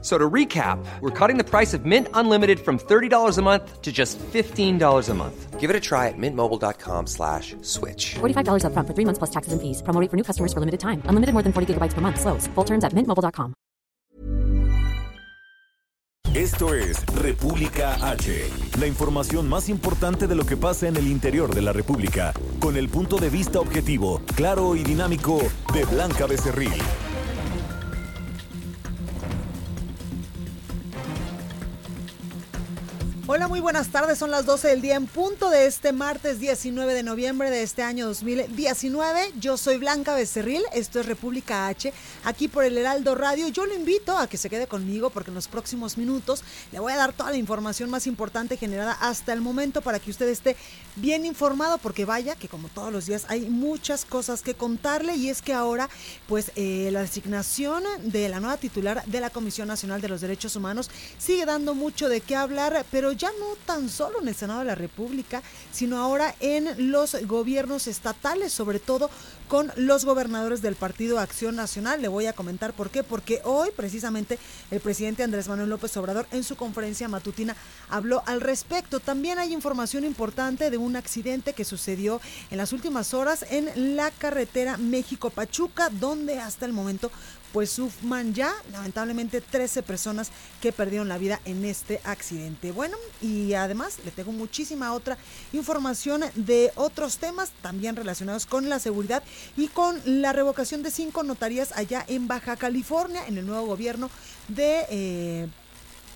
So to recap, we're cutting the price of Mint Unlimited from $30 a month to just $15 a month. Give it a try at mintmobile.com slash switch. $45 upfront for three months plus taxes and fees. Promo rate for new customers for limited time. Unlimited more than 40 gigabytes per month. Slows. Full terms at mintmobile.com. Esto es República H, la información más importante de lo que pasa en el interior de la República, con el punto de vista objetivo, claro y dinámico de Blanca Becerril. Hola, muy buenas tardes. Son las 12 del día en punto de este martes 19 de noviembre de este año 2019. Yo soy Blanca Becerril, esto es República H, aquí por el Heraldo Radio. Yo lo invito a que se quede conmigo porque en los próximos minutos le voy a dar toda la información más importante generada hasta el momento para que usted esté bien informado porque vaya que como todos los días hay muchas cosas que contarle y es que ahora pues eh, la designación de la nueva titular de la Comisión Nacional de los Derechos Humanos sigue dando mucho de qué hablar, pero ya no tan solo en el Senado de la República, sino ahora en los gobiernos estatales, sobre todo con los gobernadores del Partido Acción Nacional. Le voy a comentar por qué, porque hoy precisamente el presidente Andrés Manuel López Obrador en su conferencia matutina habló al respecto. También hay información importante de un accidente que sucedió en las últimas horas en la carretera México-Pachuca, donde hasta el momento pues suman ya lamentablemente 13 personas que perdieron la vida en este accidente. Bueno, y además le tengo muchísima otra información de otros temas también relacionados con la seguridad y con la revocación de cinco notarías allá en Baja California, en el nuevo gobierno de... Eh,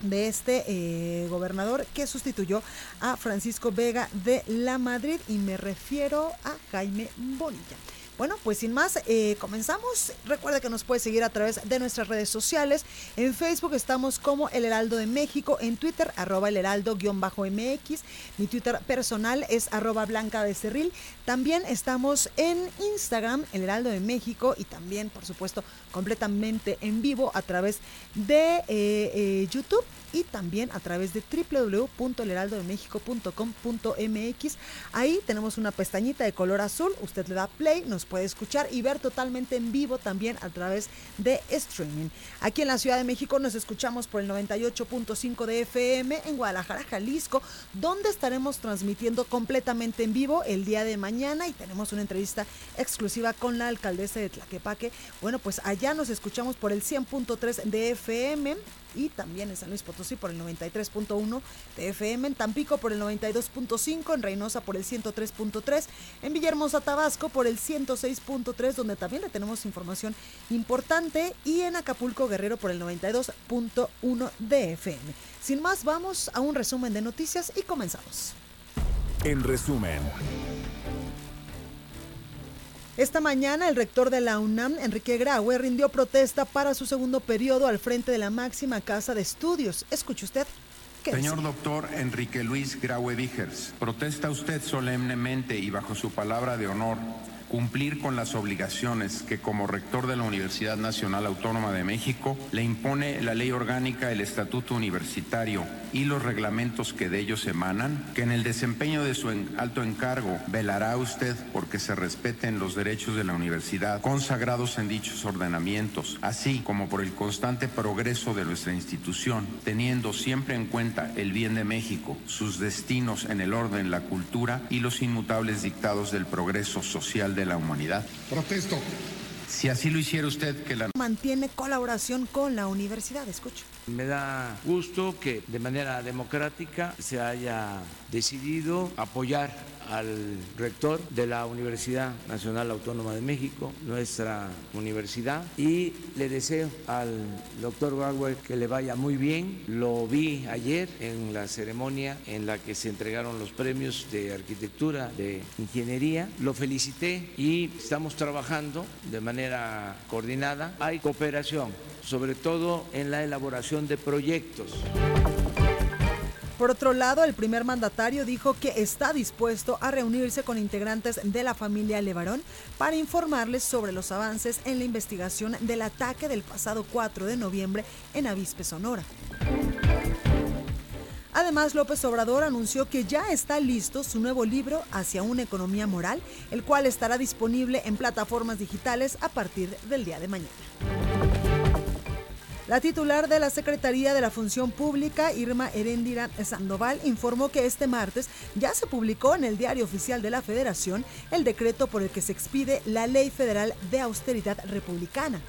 de este eh, gobernador que sustituyó a Francisco Vega de la Madrid y me refiero a Jaime Bonilla. Bueno, pues sin más, eh, comenzamos. Recuerda que nos puede seguir a través de nuestras redes sociales. En Facebook estamos como El Heraldo de México, en Twitter arroba el heraldo-mx. Mi Twitter personal es arroba blanca de cerril. También estamos en Instagram, El Heraldo de México, y también, por supuesto, completamente en vivo a través de eh, eh, YouTube y también a través de www.elheraldodemexico.com.mx. Ahí tenemos una pestañita de color azul, usted le da play, nos puede escuchar y ver totalmente en vivo también a través de streaming. Aquí en la Ciudad de México nos escuchamos por el 98.5 de FM en Guadalajara, Jalisco, donde estaremos transmitiendo completamente en vivo el día de mañana y tenemos una entrevista exclusiva con la alcaldesa de Tlaquepaque. Bueno, pues allá nos escuchamos por el 100.3 de FM y también en San Luis Potosí por el 93.1 de FM, en Tampico por el 92.5, en Reynosa por el 103.3, en Villahermosa, Tabasco por el 106.3, donde también le tenemos información importante, y en Acapulco, Guerrero por el 92.1 de FM. Sin más, vamos a un resumen de noticias y comenzamos. En resumen. Esta mañana el rector de la UNAM, Enrique Graue, rindió protesta para su segundo periodo al frente de la máxima casa de estudios. Escuche usted. Señor doctor Enrique Luis Graue Vigers, protesta usted solemnemente y bajo su palabra de honor cumplir con las obligaciones que como rector de la Universidad Nacional Autónoma de México le impone la ley orgánica, el estatuto universitario y los reglamentos que de ellos emanan, que en el desempeño de su alto encargo velará usted porque se respeten los derechos de la universidad consagrados en dichos ordenamientos, así como por el constante progreso de nuestra institución, teniendo siempre en cuenta el bien de México, sus destinos en el orden, la cultura y los inmutables dictados del progreso social de la humanidad. Protesto. Si así lo hiciera usted, que la... Mantiene colaboración con la universidad. Escucho. Me da gusto que de manera democrática se haya decidido apoyar al rector de la Universidad Nacional Autónoma de México, nuestra universidad, y le deseo al doctor Bauer que le vaya muy bien. Lo vi ayer en la ceremonia en la que se entregaron los premios de arquitectura, de ingeniería. Lo felicité y estamos trabajando de manera coordinada. Hay cooperación, sobre todo en la elaboración de proyectos. Por otro lado, el primer mandatario dijo que está dispuesto a reunirse con integrantes de la familia Levarón para informarles sobre los avances en la investigación del ataque del pasado 4 de noviembre en Avispe, Sonora. Además, López Obrador anunció que ya está listo su nuevo libro Hacia una economía moral, el cual estará disponible en plataformas digitales a partir del día de mañana. La titular de la Secretaría de la Función Pública, Irma Erendira Sandoval, informó que este martes ya se publicó en el Diario Oficial de la Federación el decreto por el que se expide la Ley Federal de Austeridad Republicana.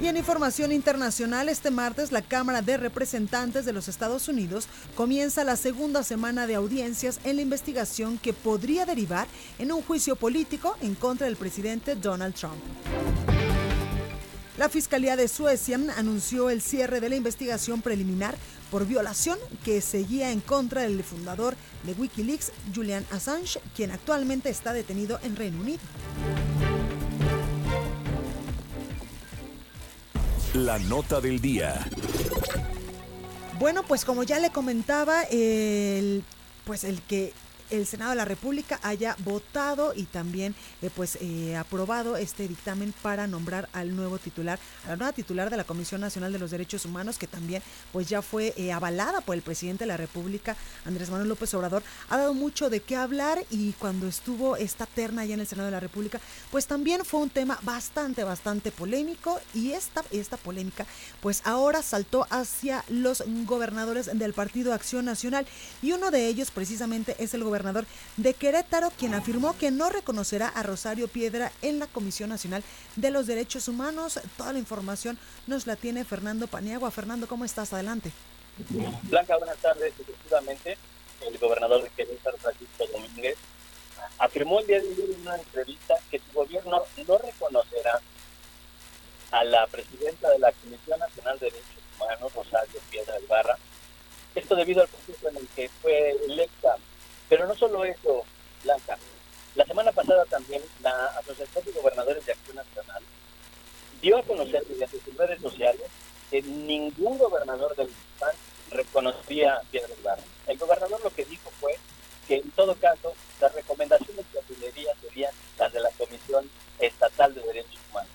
Y en información internacional, este martes la Cámara de Representantes de los Estados Unidos comienza la segunda semana de audiencias en la investigación que podría derivar en un juicio político en contra del presidente Donald Trump. La Fiscalía de Suecia anunció el cierre de la investigación preliminar por violación que seguía en contra del fundador de Wikileaks, Julian Assange, quien actualmente está detenido en Reino Unido. La nota del día. Bueno, pues como ya le comentaba, el, pues el que el Senado de la República haya votado y también eh, pues eh, aprobado este dictamen para nombrar al nuevo titular, a la nueva titular de la Comisión Nacional de los Derechos Humanos, que también pues ya fue eh, avalada por el presidente de la República, Andrés Manuel López Obrador. Ha dado mucho de qué hablar y cuando estuvo esta terna allá en el Senado de la República, pues también fue un tema bastante, bastante polémico y esta, esta polémica pues ahora saltó hacia los gobernadores del Partido Acción Nacional y uno de ellos precisamente es el gobernador de Querétaro, quien afirmó que no reconocerá a Rosario Piedra en la Comisión Nacional de los Derechos Humanos. Toda la información nos la tiene Fernando Paniagua. Fernando, ¿cómo estás? Adelante. Blanca, buenas tardes. Efectivamente, el gobernador de Querétaro, Francisco Domínguez, afirmó el día de hoy en una entrevista que su gobierno no reconocerá a la presidenta de la Comisión Nacional de Derechos Humanos, Rosario Piedra Ibarra, esto debido al proceso en el que fue electa pero no solo eso, Blanca. La semana pasada también la Asociación de Gobernadores de Acción Nacional dio a conocer mediante sus redes sociales que ningún gobernador del PAN reconocía a Piedra Ibarra. El gobernador lo que dijo fue que en todo caso las recomendaciones que asumiría serían las de la Comisión Estatal de Derechos Humanos.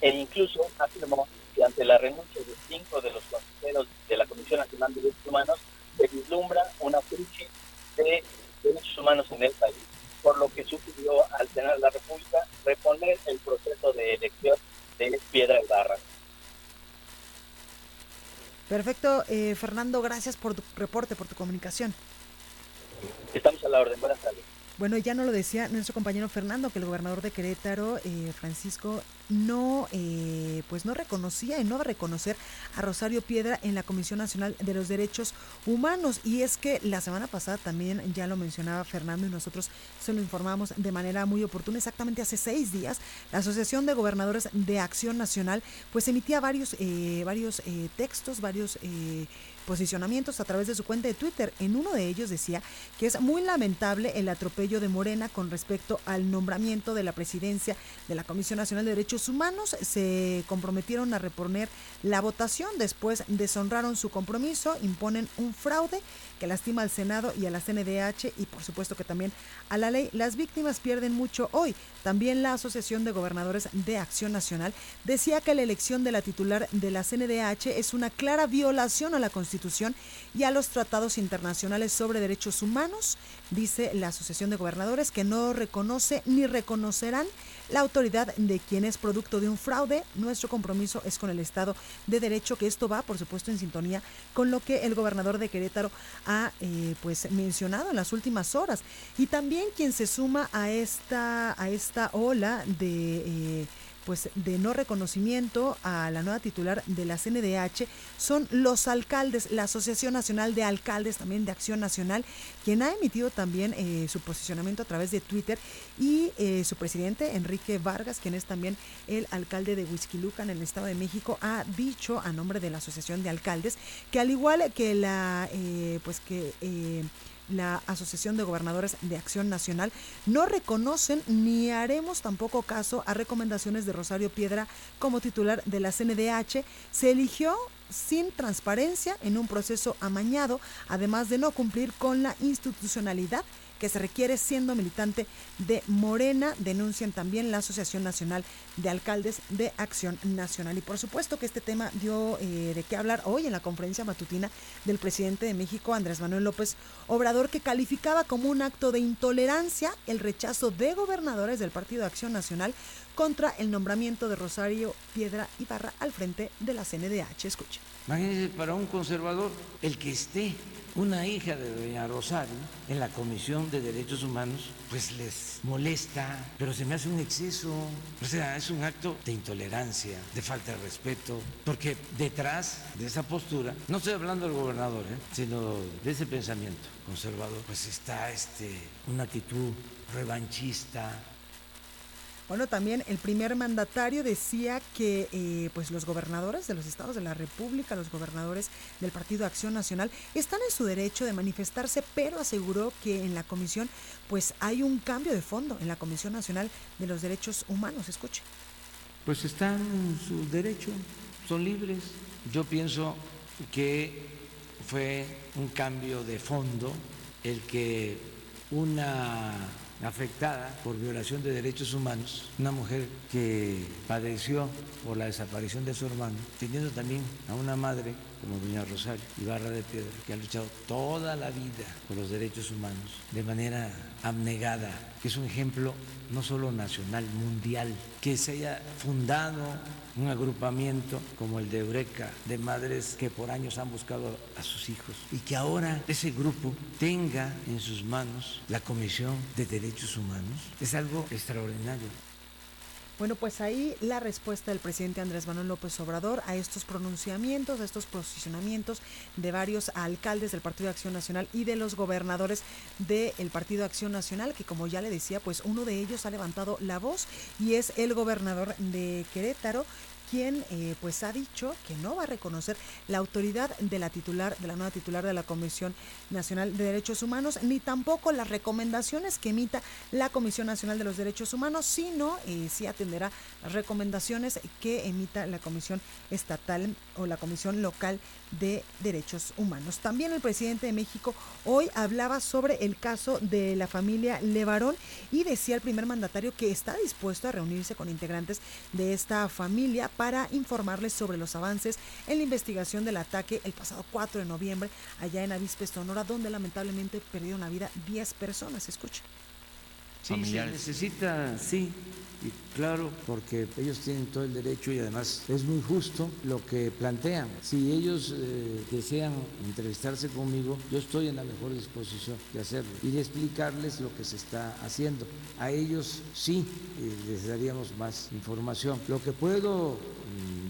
E incluso afirmó que ante la renuncia de cinco de los consejeros de la Comisión Nacional de Derechos Humanos se vislumbra una crisis de derechos humanos en el país, por lo que sugirió al Senado de la República reponer el proceso de elección de Piedra Barra. Perfecto, eh, Fernando, gracias por tu reporte, por tu comunicación. Estamos a la orden, buenas tardes. Bueno, ya no lo decía nuestro compañero Fernando, que el gobernador de Querétaro, eh, Francisco, no, eh, pues no reconocía y no va a reconocer a Rosario Piedra en la Comisión Nacional de los Derechos Humanos. Y es que la semana pasada también ya lo mencionaba Fernando y nosotros se lo informamos de manera muy oportuna. Exactamente hace seis días, la Asociación de Gobernadores de Acción Nacional, pues emitía varios, eh, varios textos, varios posicionamientos a través de su cuenta de Twitter. En uno de ellos decía que es muy lamentable el atropello de Morena con respecto al nombramiento de la presidencia de la Comisión Nacional de Derechos Humanos. Se comprometieron a reponer la votación, después deshonraron su compromiso, imponen un fraude que lastima al Senado y a la CNDH y por supuesto que también a la ley. Las víctimas pierden mucho hoy. También la Asociación de Gobernadores de Acción Nacional decía que la elección de la titular de la CNDH es una clara violación a la Constitución y a los tratados internacionales sobre derechos humanos, dice la Asociación de Gobernadores, que no reconoce ni reconocerán la autoridad de quien es producto de un fraude. Nuestro compromiso es con el Estado de Derecho, que esto va, por supuesto, en sintonía con lo que el gobernador de Querétaro ha eh, pues mencionado en las últimas horas. Y también quien se suma a esta, a esta ola de... Eh, pues de no reconocimiento a la nueva titular de la CNDH son los alcaldes, la Asociación Nacional de Alcaldes también de Acción Nacional, quien ha emitido también eh, su posicionamiento a través de Twitter y eh, su presidente Enrique Vargas, quien es también el alcalde de Huizquilucan en el Estado de México, ha dicho a nombre de la Asociación de Alcaldes que al igual que la eh, pues que la Asociación de Gobernadores de Acción Nacional, no reconocen ni haremos tampoco caso a recomendaciones de Rosario Piedra como titular de la CNDH. Se eligió sin transparencia en un proceso amañado, además de no cumplir con la institucionalidad que se requiere siendo militante de Morena. Denuncian también la Asociación Nacional de Alcaldes de Acción Nacional. Y por supuesto que este tema dio eh, de qué hablar hoy en la conferencia matutina del presidente de México, Andrés Manuel López Obrador, que calificaba como un acto de intolerancia el rechazo de gobernadores del Partido de Acción Nacional contra el nombramiento de Rosario Piedra Ibarra al frente de la CNDH. Escuche. Imagínense, para un conservador, el que esté una hija de doña Rosario en la Comisión de Derechos Humanos, pues les molesta, pero se me hace un exceso, o sea, es un acto de intolerancia, de falta de respeto, porque detrás de esa postura, no estoy hablando del gobernador, ¿eh? sino de ese pensamiento conservador, pues está este, una actitud revanchista, bueno, también el primer mandatario decía que eh, pues los gobernadores de los estados de la República, los gobernadores del Partido Acción Nacional, están en su derecho de manifestarse, pero aseguró que en la comisión pues hay un cambio de fondo en la Comisión Nacional de los Derechos Humanos. Escuche. Pues están en su derecho, son libres. Yo pienso que fue un cambio de fondo el que una afectada por violación de derechos humanos, una mujer que padeció por la desaparición de su hermano, teniendo también a una madre como doña Rosario Ibarra de Piedra, que ha luchado toda la vida por los derechos humanos de manera abnegada, que es un ejemplo no solo nacional, mundial, que se haya fundado un agrupamiento como el de Eureka, de madres que por años han buscado a sus hijos, y que ahora ese grupo tenga en sus manos la Comisión de Derechos Humanos, es algo extraordinario. Bueno, pues ahí la respuesta del presidente Andrés Manuel López Obrador a estos pronunciamientos, a estos posicionamientos de varios alcaldes del Partido de Acción Nacional y de los gobernadores del Partido Acción Nacional, que como ya le decía, pues uno de ellos ha levantado la voz y es el gobernador de Querétaro, quien eh, pues ha dicho que no va a reconocer la autoridad de la titular, de la nueva titular de la Comisión Nacional de Derechos Humanos, ni tampoco las recomendaciones que emita la Comisión Nacional de los Derechos Humanos, sino eh, sí atenderá las recomendaciones que emita la Comisión Estatal o la Comisión Local de Derechos Humanos. También el presidente de México hoy hablaba sobre el caso de la familia Levarón y decía el primer mandatario que está dispuesto a reunirse con integrantes de esta familia informarles sobre los avances en la investigación del ataque el pasado 4 de noviembre allá en Avispe, Sonora, donde lamentablemente perdieron la vida 10 personas. Escucha. Sí, se necesita, sí, y claro, porque ellos tienen todo el derecho y además es muy justo lo que plantean. Si ellos eh, desean entrevistarse conmigo, yo estoy en la mejor disposición de hacerlo y de explicarles lo que se está haciendo. A ellos sí eh, les daríamos más información. Lo que puedo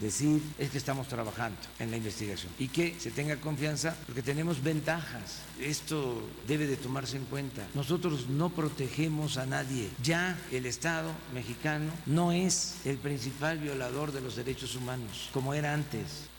decir es que estamos trabajando en la investigación y que se tenga confianza porque tenemos ventajas. Esto debe de tomarse en cuenta. Nosotros no protegemos a nadie. Ya el Estado mexicano no es el principal violador de los derechos humanos como era antes.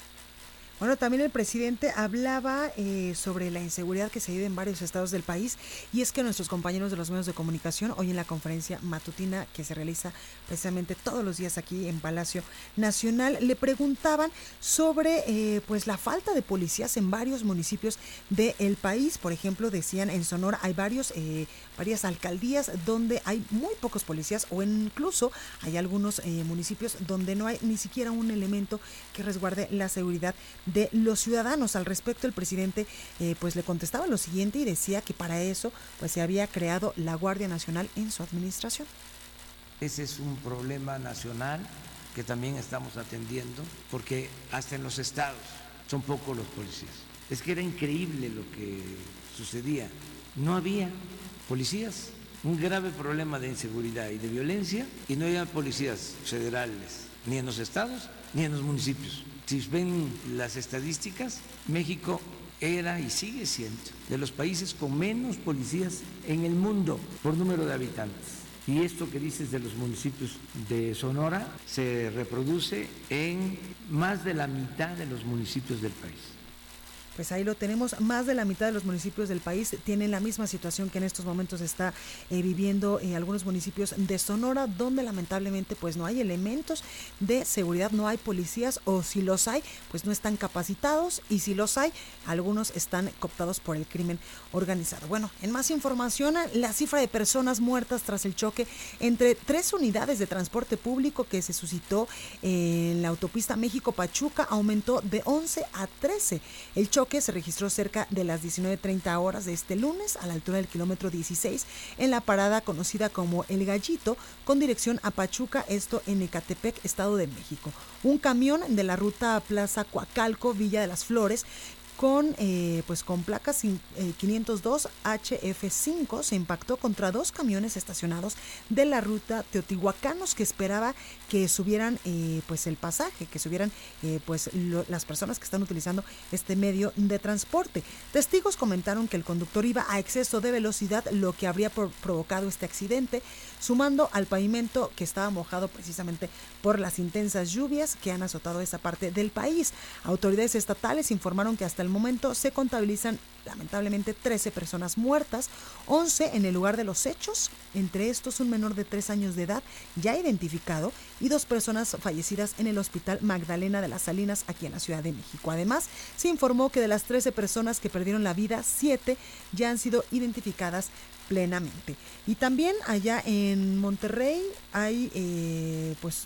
Bueno, también el presidente hablaba eh, sobre la inseguridad que se vive en varios estados del país y es que nuestros compañeros de los medios de comunicación hoy en la conferencia matutina que se realiza precisamente todos los días aquí en Palacio Nacional le preguntaban sobre eh, pues la falta de policías en varios municipios del país. Por ejemplo, decían en Sonora hay varios eh, varias alcaldías donde hay muy pocos policías o incluso hay algunos municipios donde no hay ni siquiera un elemento que resguarde la seguridad de los ciudadanos. Al respecto, el presidente eh, pues le contestaba lo siguiente y decía que para eso pues se había creado la Guardia Nacional en su administración. Ese es un problema nacional que también estamos atendiendo porque hasta en los estados son pocos los policías. Es que era increíble lo que sucedía. No había policías, un grave problema de inseguridad y de violencia y no había policías federales ni en los estados ni en los municipios. Si ven las estadísticas, México era y sigue siendo de los países con menos policías en el mundo por número de habitantes. Y esto que dices de los municipios de Sonora se reproduce en más de la mitad de los municipios del país. Pues ahí lo tenemos. Más de la mitad de los municipios del país tienen la misma situación que en estos momentos está eh, viviendo en algunos municipios de Sonora, donde lamentablemente pues no hay elementos de seguridad, no hay policías o si los hay, pues no están capacitados y si los hay, algunos están cooptados por el crimen organizado. Bueno, en más información, la cifra de personas muertas tras el choque entre tres unidades de transporte público que se suscitó en la autopista México-Pachuca aumentó de 11 a 13. El choque que se registró cerca de las 19.30 horas de este lunes a la altura del kilómetro 16 en la parada conocida como El Gallito con dirección a Pachuca, esto en Ecatepec, Estado de México. Un camión de la ruta Plaza Coacalco, Villa de las Flores, con, eh, pues con placas 502 HF5 se impactó contra dos camiones estacionados de la ruta Teotihuacanos que esperaba que subieran eh, pues el pasaje, que subieran eh, pues las personas que están utilizando este medio de transporte. Testigos comentaron que el conductor iba a exceso de velocidad, lo que habría provocado este accidente, sumando al pavimento que estaba mojado precisamente por las intensas lluvias que han azotado esa parte del país. Autoridades estatales informaron que hasta el momento se contabilizan lamentablemente 13 personas muertas, 11 en el lugar de los hechos, entre estos un menor de 3 años de edad ya identificado y dos personas fallecidas en el Hospital Magdalena de las Salinas aquí en la Ciudad de México. Además, se informó que de las 13 personas que perdieron la vida, 7 ya han sido identificadas plenamente. Y también allá en Monterrey hay eh, pues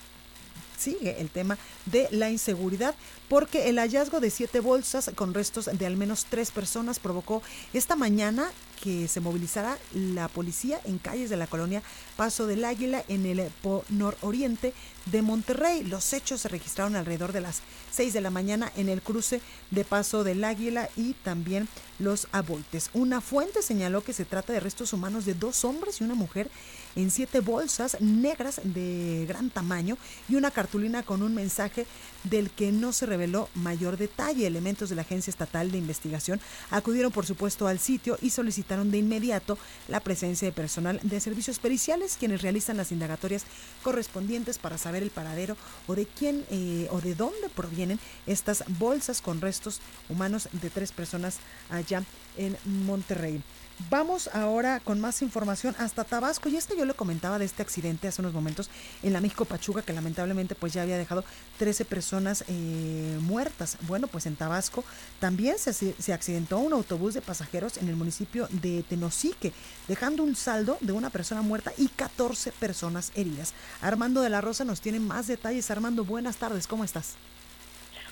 sigue el tema de la inseguridad porque el hallazgo de siete bolsas con restos de al menos tres personas provocó esta mañana que se movilizara la policía en calles de la colonia Paso del Águila en el nororiente de Monterrey. Los hechos se registraron alrededor de las 6 de la mañana en el cruce de Paso del Águila y también los aboltes. Una fuente señaló que se trata de restos humanos de dos hombres y una mujer en siete bolsas negras de gran tamaño y una cartulina con un mensaje del que no se reveló mayor detalle. Elementos de la Agencia Estatal de Investigación acudieron por supuesto al sitio y solicitaron de inmediato la presencia de personal de servicios periciales quienes realizan las indagatorias correspondientes para saber el paradero o de quién eh, o de dónde provienen estas bolsas con restos humanos de tres personas allá en Monterrey. Vamos ahora con más información hasta Tabasco. Y esto yo le comentaba de este accidente hace unos momentos en la México Pachuca, que lamentablemente pues ya había dejado 13 personas eh, muertas. Bueno, pues en Tabasco también se, se accidentó un autobús de pasajeros en el municipio de Tenosique, dejando un saldo de una persona muerta y 14 personas heridas. Armando de la Rosa nos tiene más detalles. Armando, buenas tardes, ¿cómo estás?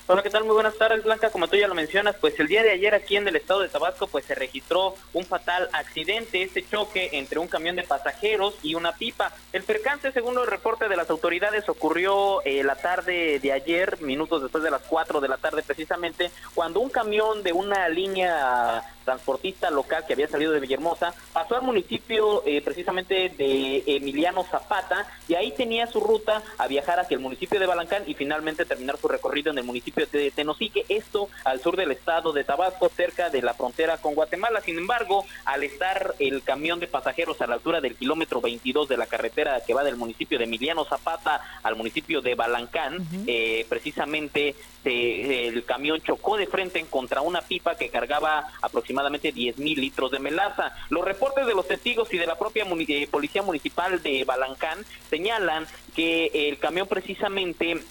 Hola, ¿qué tal? Muy buenas tardes, Blanca. Como tú ya lo mencionas, pues el día de ayer aquí en el estado de Tabasco, pues se registró un fatal accidente, este choque entre un camión de pasajeros y una pipa. El percance, según los reportes de las autoridades, ocurrió eh, la tarde de ayer, minutos después de las 4 de la tarde precisamente, cuando un camión de una línea transportista local que había salido de Villahermosa, pasó al municipio eh, precisamente de Emiliano Zapata y ahí tenía su ruta a viajar hacia el municipio de Balancán y finalmente terminar su recorrido en el municipio de Tenosique, esto al sur del estado de Tabasco, cerca de la frontera con Guatemala. Sin embargo, al estar el camión de pasajeros a la altura del kilómetro 22 de la carretera que va del municipio de Emiliano Zapata al municipio de Balancán, eh, precisamente el camión chocó de frente contra una pipa que cargaba aproximadamente 10 mil litros de melaza. Los reportes de los testigos y de la propia eh, Policía Municipal de Balancán señalan que el camión precisamente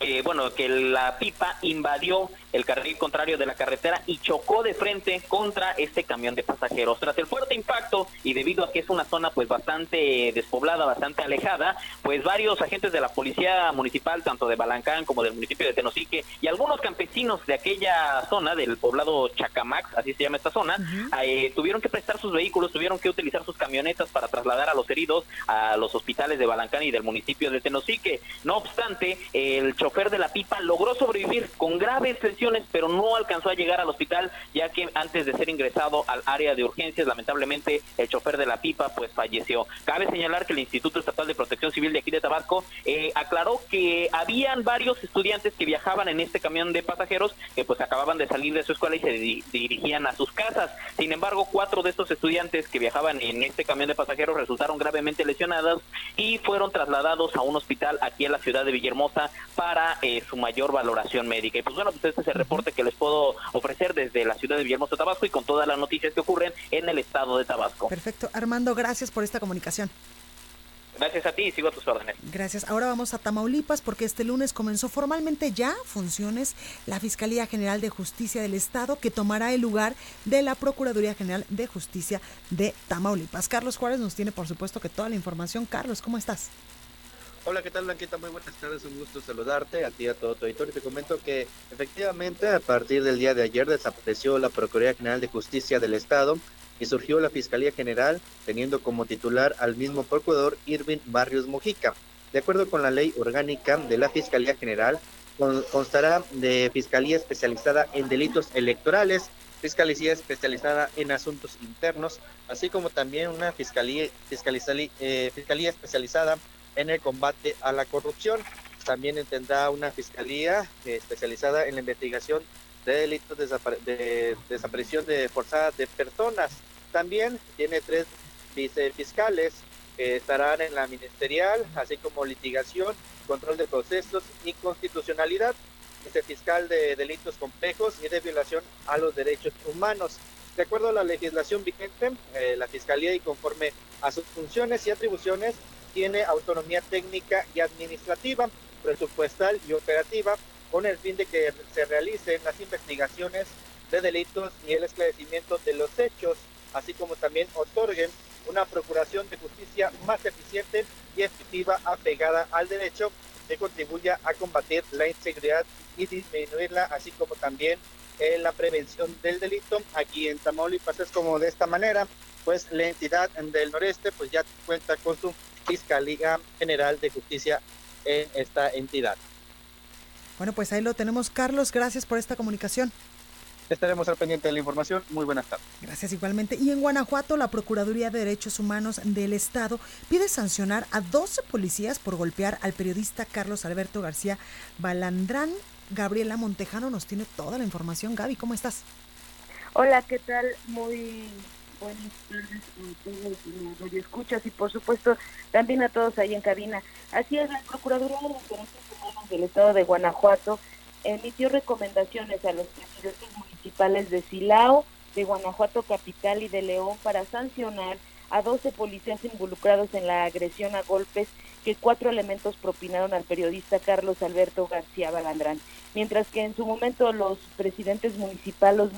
eh, bueno, que la pipa invadió el carril contrario de la carretera y chocó de frente contra este camión de pasajeros. Tras el fuerte impacto y debido a que es una zona pues bastante despoblada, bastante alejada, pues varios agentes de la policía municipal, tanto de Balancán como del municipio de Tenosique y algunos campesinos de aquella zona del poblado Chacamax, así se llama esta zona, eh, tuvieron que prestar sus vehículos, tuvieron que utilizar sus camionetas para trasladar a los heridos a los hospitales de Balancán y del municipio de Tenosique. No obstante, el chofer de la pipa logró sobrevivir con graves lesiones, pero no alcanzó a llegar al hospital, ya que antes de ser ingresado al área de urgencias, lamentablemente el chofer de la pipa pues falleció. Cabe señalar que el Instituto Estatal de Protección Civil de aquí de Tabasco eh, aclaró que habían varios estudiantes que viajaban en este camión de pasajeros que pues acababan de salir de su escuela y se dirigían a sus casas. Sin embargo, cuatro de estos estudiantes que viajaban en este camión de pasajeros resultaron gravemente lesionados y fueron trasladados a un hospital aquí en la ciudad de Villahermosa para eh, su mayor valoración médica. Y pues bueno, pues este es el reporte que les puedo ofrecer desde la ciudad de Villahermosa, Tabasco y con todas las noticias que ocurren en el estado de Tabasco. Perfecto. Armando, gracias por esta comunicación. Gracias a ti y sigo a tus órdenes. Gracias. Ahora vamos a Tamaulipas porque este lunes comenzó formalmente ya funciones la Fiscalía General de Justicia del Estado que tomará el lugar de la Procuraduría General de Justicia de Tamaulipas. Carlos Juárez nos tiene por supuesto que toda la información. Carlos, ¿cómo estás? Hola, ¿qué tal Blanquita? Muy buenas tardes, un gusto saludarte a ti y a todo tu auditorio. Te comento que efectivamente a partir del día de ayer desapareció la Procuraduría General de Justicia del Estado y surgió la Fiscalía General teniendo como titular al mismo procurador Irving Barrios Mojica. De acuerdo con la ley orgánica de la Fiscalía General, constará de Fiscalía especializada en delitos electorales, Fiscalía especializada en asuntos internos, así como también una Fiscalía, eh, fiscalía especializada en el combate a la corrupción. También tendrá una Fiscalía eh, especializada en la investigación de delitos de, desaparición de forzada de personas. También tiene tres vicefiscales que estarán en la ministerial, así como litigación, control de procesos y constitucionalidad, vicefiscal de delitos complejos y de violación a los derechos humanos. De acuerdo a la legislación vigente, eh, la Fiscalía y conforme a sus funciones y atribuciones tiene autonomía técnica y administrativa, presupuestal y operativa con el fin de que se realicen las investigaciones de delitos y el esclarecimiento de los hechos, así como también otorguen una procuración de justicia más eficiente y efectiva apegada al derecho que contribuya a combatir la inseguridad y disminuirla, así como también en la prevención del delito. Aquí en Tamaulipas es como de esta manera, pues la entidad del noreste pues ya cuenta con su Fiscalía General de Justicia en esta entidad. Bueno, pues ahí lo tenemos. Carlos, gracias por esta comunicación. Estaremos al pendiente de la información. Muy buenas tardes. Gracias igualmente. Y en Guanajuato, la Procuraduría de Derechos Humanos del Estado pide sancionar a 12 policías por golpear al periodista Carlos Alberto García Balandrán. Gabriela Montejano nos tiene toda la información. Gaby, ¿cómo estás? Hola, ¿qué tal? Muy buenas tardes a todos los escuchas y por supuesto también a todos ahí en cabina. Así es, la Procuraduría de Derechos del Estado de Guanajuato emitió recomendaciones a los presidentes municipales de Silao, de Guanajuato Capital y de León para sancionar a 12 policías involucrados en la agresión a golpes que cuatro elementos propinaron al periodista Carlos Alberto García Balandrán. Mientras que en su momento los presidentes municipales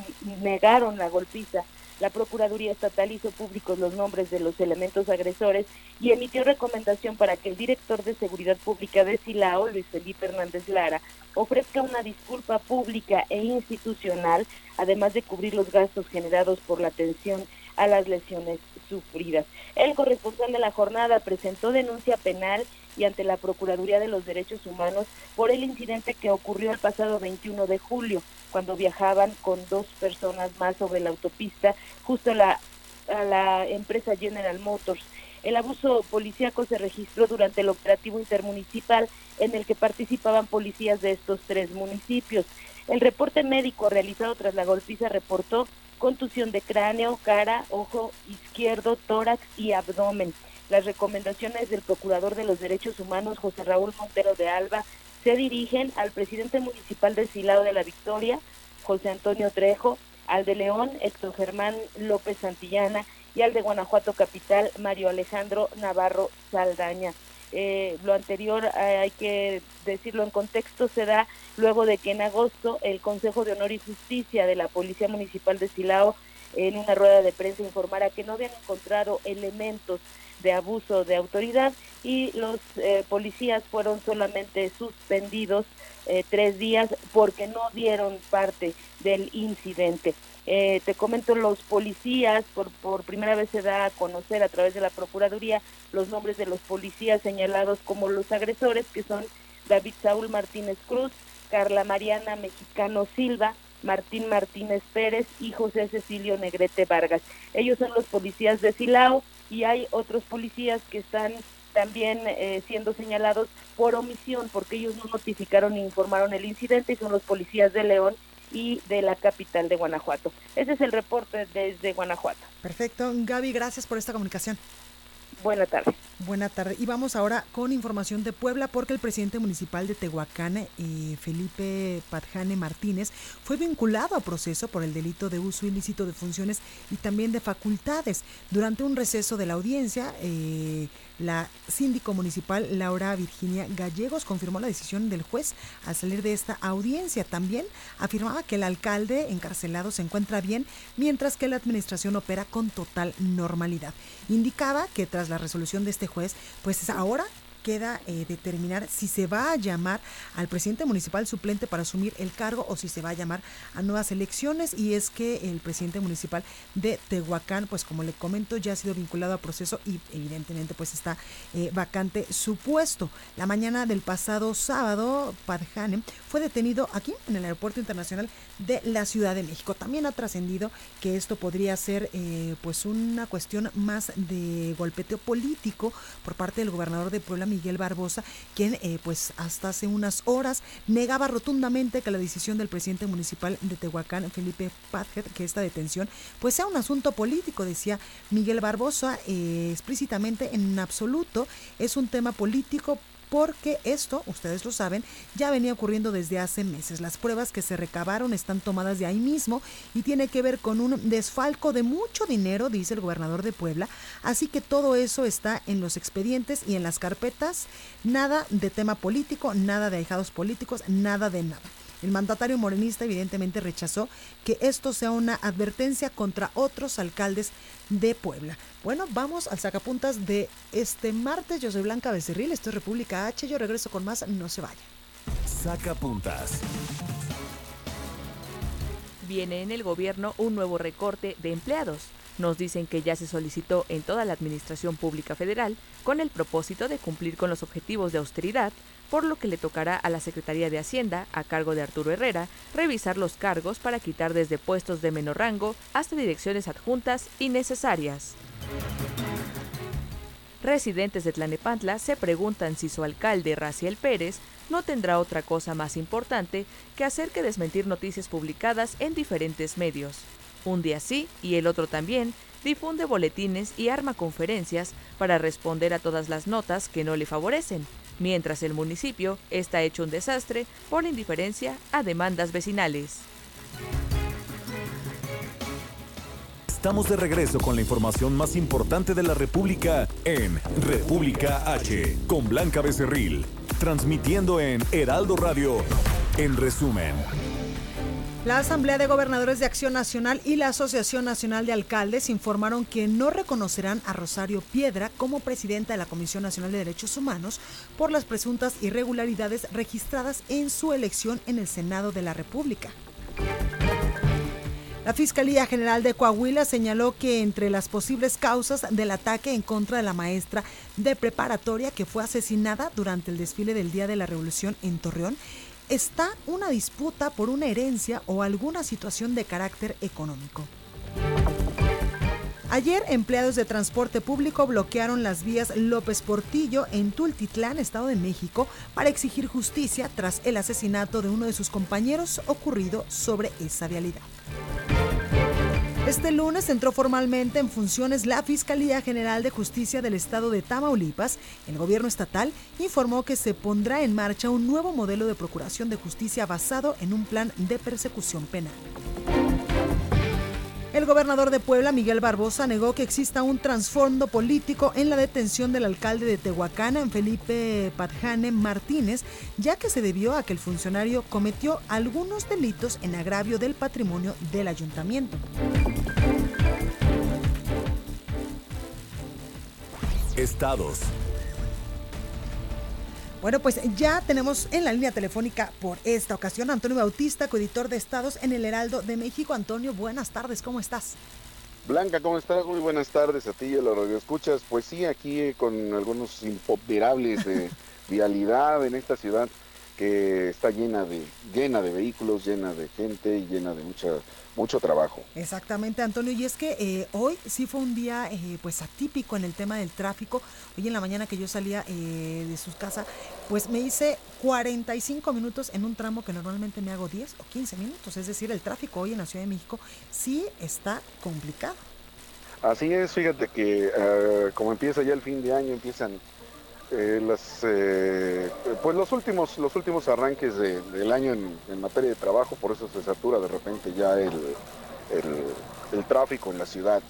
negaron la golpiza la Procuraduría Estatal hizo públicos los nombres de los elementos agresores y emitió recomendación para que el director de Seguridad Pública de Silao, Luis Felipe Hernández Lara, ofrezca una disculpa pública e institucional, además de cubrir los gastos generados por la atención a las lesiones sufridas. El corresponsal de la jornada presentó denuncia penal y ante la Procuraduría de los Derechos Humanos por el incidente que ocurrió el pasado 21 de julio, cuando viajaban con dos personas más sobre la autopista justo la, a la empresa General Motors. El abuso policíaco se registró durante el operativo intermunicipal en el que participaban policías de estos tres municipios. El reporte médico realizado tras la golpiza reportó contusión de cráneo, cara, ojo izquierdo, tórax y abdomen. Las recomendaciones del Procurador de los Derechos Humanos, José Raúl Montero de Alba, se dirigen al presidente municipal de Silao de la Victoria, José Antonio Trejo, al de León, Héctor Germán López Santillana, y al de Guanajuato Capital, Mario Alejandro Navarro Saldaña. Eh, lo anterior, eh, hay que decirlo en contexto, se da luego de que en agosto el Consejo de Honor y Justicia de la Policía Municipal de Silao en una rueda de prensa informara que no habían encontrado elementos de abuso de autoridad y los eh, policías fueron solamente suspendidos eh, tres días porque no dieron parte del incidente. Eh, te comento, los policías, por, por primera vez se da a conocer a través de la Procuraduría los nombres de los policías señalados como los agresores, que son David Saúl Martínez Cruz, Carla Mariana Mexicano Silva, Martín Martínez Pérez y José Cecilio Negrete Vargas. Ellos son los policías de Silao y hay otros policías que están también eh, siendo señalados por omisión, porque ellos no notificaron ni informaron el incidente y son los policías de León y de la capital de Guanajuato. Ese es el reporte desde Guanajuato. Perfecto. Gaby, gracias por esta comunicación. Buena tarde. Buena tarde. Y vamos ahora con información de Puebla porque el presidente municipal de Tehuacán, eh, Felipe Padjane Martínez, fue vinculado a proceso por el delito de uso ilícito de funciones y también de facultades. Durante un receso de la audiencia, eh, la síndico municipal Laura Virginia Gallegos confirmó la decisión del juez al salir de esta audiencia. También afirmaba que el alcalde encarcelado se encuentra bien, mientras que la administración opera con total normalidad. Indicaba que tras la resolución de este juez, pues ahora queda eh, determinar si se va a llamar al presidente municipal suplente para asumir el cargo o si se va a llamar a nuevas elecciones y es que el presidente municipal de Tehuacán, pues como le comento, ya ha sido vinculado a proceso y evidentemente pues está eh, vacante su puesto. La mañana del pasado sábado, Padjane fue detenido aquí en el Aeropuerto Internacional de la Ciudad de México. También ha trascendido que esto podría ser eh, pues una cuestión más de golpeteo político por parte del gobernador de Puebla, Miguel Barbosa, quien eh, pues hasta hace unas horas negaba rotundamente que la decisión del presidente municipal de Tehuacán, Felipe Pátger, que esta detención pues sea un asunto político, decía Miguel Barbosa eh, explícitamente en absoluto, es un tema político porque esto, ustedes lo saben, ya venía ocurriendo desde hace meses. Las pruebas que se recabaron están tomadas de ahí mismo y tiene que ver con un desfalco de mucho dinero, dice el gobernador de Puebla. Así que todo eso está en los expedientes y en las carpetas. Nada de tema político, nada de ahijados políticos, nada de nada. El mandatario morenista evidentemente rechazó que esto sea una advertencia contra otros alcaldes de Puebla. Bueno, vamos al sacapuntas de este martes. Yo soy Blanca Becerril, esto es República H. Yo regreso con más, no se vaya. Sacapuntas. Viene en el gobierno un nuevo recorte de empleados. Nos dicen que ya se solicitó en toda la Administración Pública Federal con el propósito de cumplir con los objetivos de austeridad, por lo que le tocará a la Secretaría de Hacienda, a cargo de Arturo Herrera, revisar los cargos para quitar desde puestos de menor rango hasta direcciones adjuntas innecesarias. Residentes de Tlanepantla se preguntan si su alcalde, Raciel Pérez, no tendrá otra cosa más importante que hacer que desmentir noticias publicadas en diferentes medios. Un día sí y el otro también, difunde boletines y arma conferencias para responder a todas las notas que no le favorecen, mientras el municipio está hecho un desastre por indiferencia a demandas vecinales. Estamos de regreso con la información más importante de la República en República H, con Blanca Becerril, transmitiendo en Heraldo Radio, en resumen. La Asamblea de Gobernadores de Acción Nacional y la Asociación Nacional de Alcaldes informaron que no reconocerán a Rosario Piedra como presidenta de la Comisión Nacional de Derechos Humanos por las presuntas irregularidades registradas en su elección en el Senado de la República. La Fiscalía General de Coahuila señaló que entre las posibles causas del ataque en contra de la maestra de preparatoria que fue asesinada durante el desfile del Día de la Revolución en Torreón está una disputa por una herencia o alguna situación de carácter económico. Ayer, empleados de transporte público bloquearon las vías López Portillo en Tultitlán, Estado de México, para exigir justicia tras el asesinato de uno de sus compañeros ocurrido sobre esa vialidad. Este lunes entró formalmente en funciones la Fiscalía General de Justicia del Estado de Tamaulipas. El gobierno estatal informó que se pondrá en marcha un nuevo modelo de procuración de justicia basado en un plan de persecución penal. El gobernador de Puebla, Miguel Barbosa, negó que exista un trasfondo político en la detención del alcalde de Tehuacán, Felipe Padjane Martínez, ya que se debió a que el funcionario cometió algunos delitos en agravio del patrimonio del ayuntamiento. Estados. Bueno, pues ya tenemos en la línea telefónica por esta ocasión a Antonio Bautista, coeditor de Estados en el Heraldo de México. Antonio, buenas tardes, ¿cómo estás? Blanca, ¿cómo estás? Muy buenas tardes a ti y a los radioescuchas. Pues sí, aquí con algunos imponderables de vialidad en esta ciudad que está llena de, llena de vehículos, llena de gente y llena de mucha, mucho trabajo. Exactamente, Antonio. Y es que eh, hoy sí fue un día eh, pues atípico en el tema del tráfico. Hoy en la mañana que yo salía eh, de su casa, pues me hice 45 minutos en un tramo que normalmente me hago 10 o 15 minutos. Es decir, el tráfico hoy en la Ciudad de México sí está complicado. Así es, fíjate que como empieza ya el fin de año, empiezan eh, las, eh, pues los últimos, los últimos arranques del año en, materia de trabajo, por eso se satura de repente ya el, el, tráfico en la ciudad.